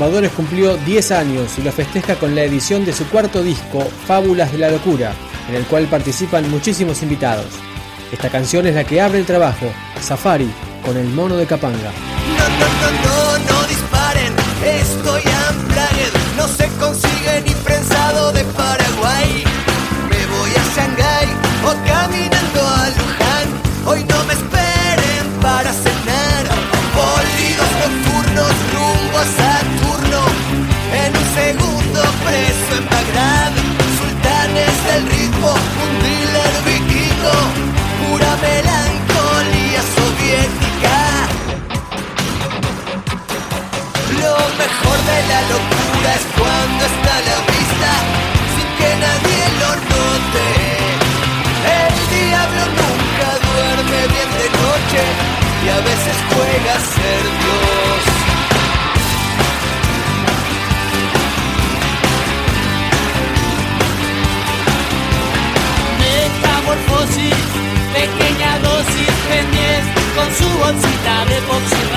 Zumbadores cumplió 10 años y lo festeja con la edición de su cuarto disco, Fábulas de la Locura, en el cual participan muchísimos invitados. Esta canción es la que abre el trabajo, Safari, con el mono de Capanga. No, disparen, estoy unplugged, no se consigue ni juega a ser Dios. Metamorfosis, pequeña dosis pendies con su bolsita de Foxyrat.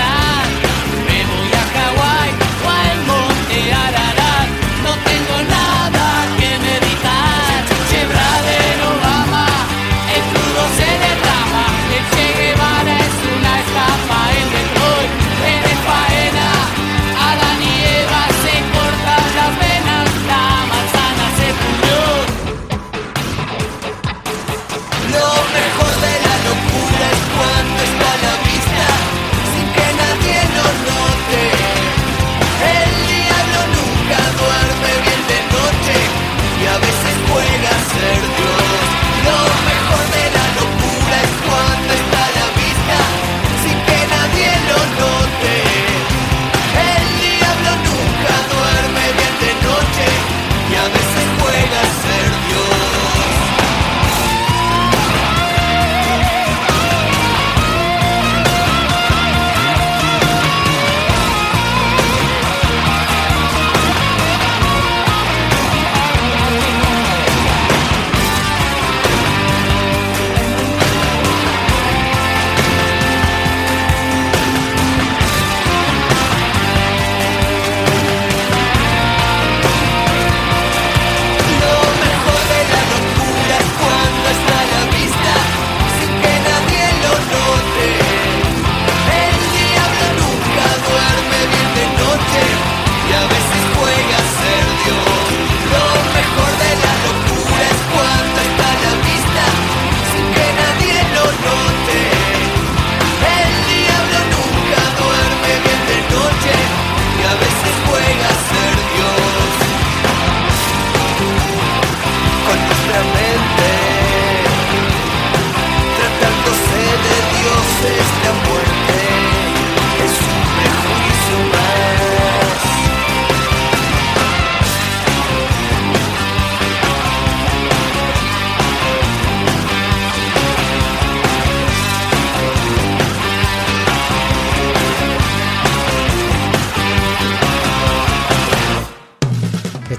não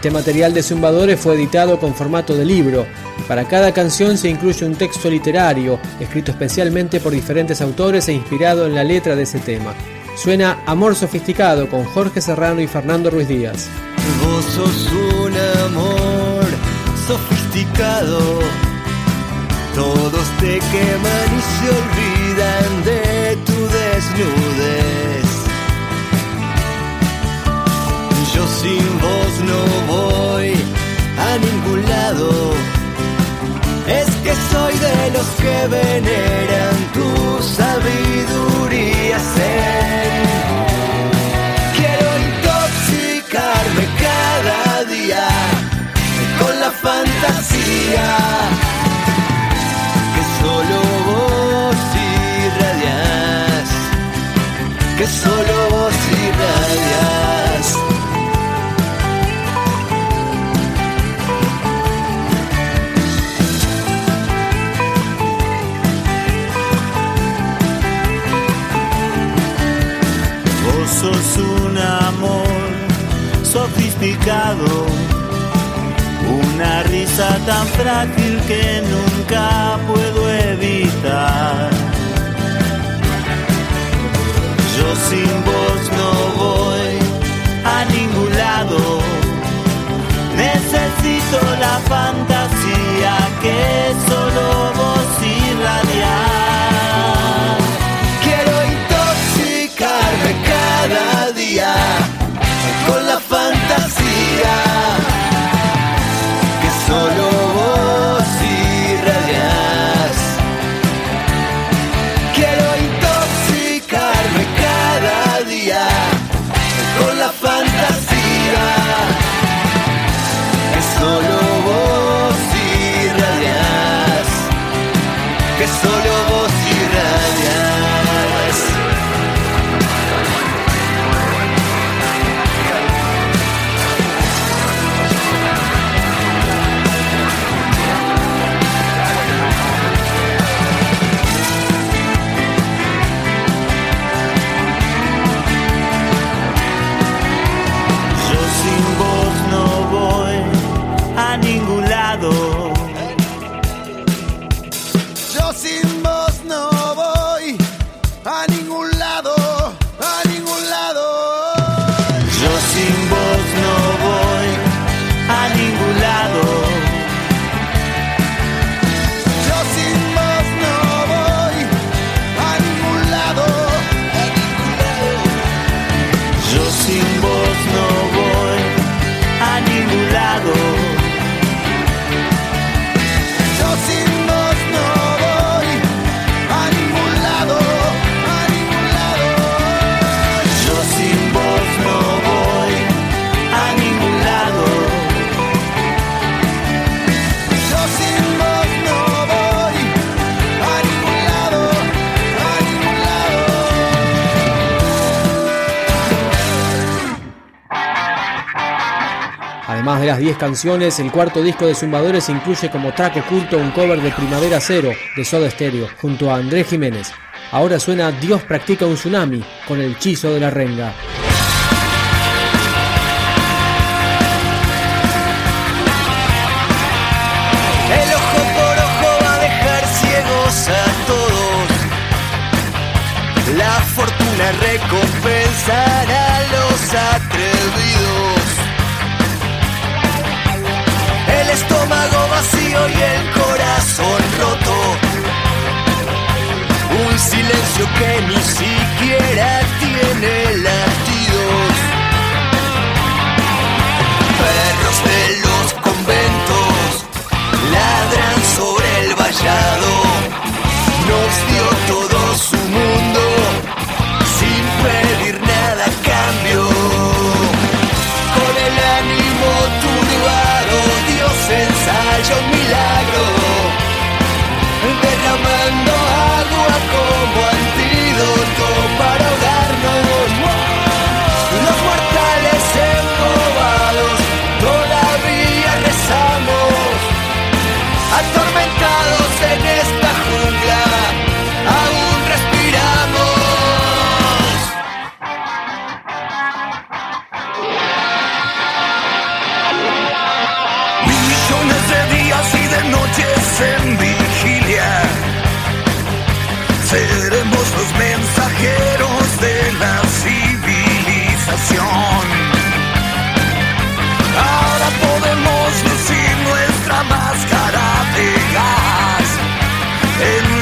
Este material de Zumbadores fue editado con formato de libro. Para cada canción se incluye un texto literario, escrito especialmente por diferentes autores e inspirado en la letra de ese tema. Suena Amor Sofisticado con Jorge Serrano y Fernando Ruiz Díaz. Un amor sofisticado. Todos te queman y se olvidan de tu desnudez. sin vos no voy a ningún lado. Es que soy de los que veneran tu sabiduría. Quiero intoxicarme cada día con la fantasía que solo vos irradias, que solo una risa tan frágil que nunca puedo evitar. Además de las 10 canciones, el cuarto disco de Zumbadores incluye como track oculto un cover de Primavera Cero de Soda Stereo junto a Andrés Jiménez. Ahora suena Dios practica un tsunami con el chizo de la renga.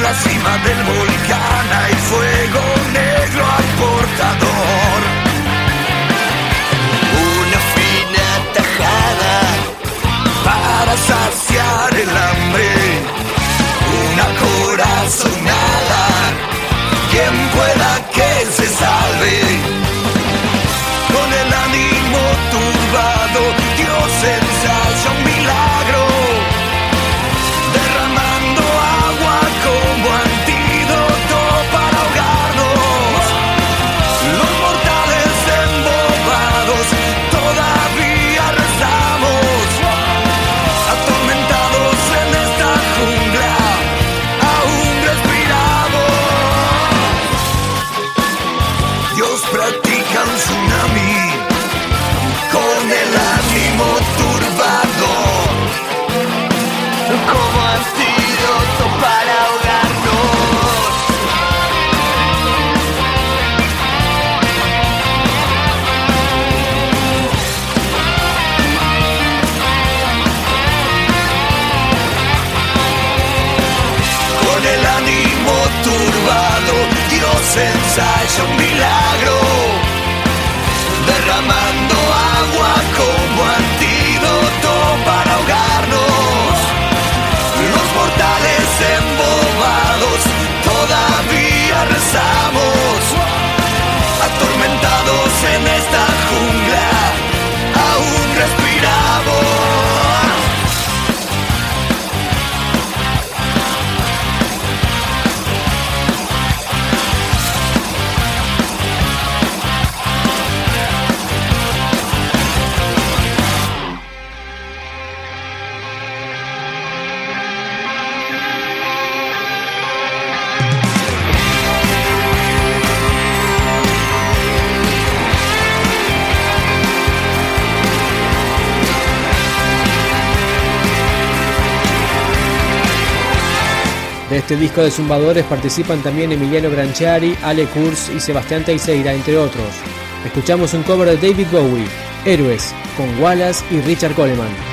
la cima del volcán hay fuego negro al portador. Una fina tajada para saciar el hambre. Una corazonada, quien pueda que se salve. Con el ánimo turbado, Dios ensaya Como antílopes para ahogarnos. Con el ánimo turbado, yo ensaño mil. este disco de zumbadores participan también Emiliano Branchari, Ale Kurz y Sebastián Teixeira, entre otros. Escuchamos un cover de David Bowie, Héroes, con Wallace y Richard Coleman.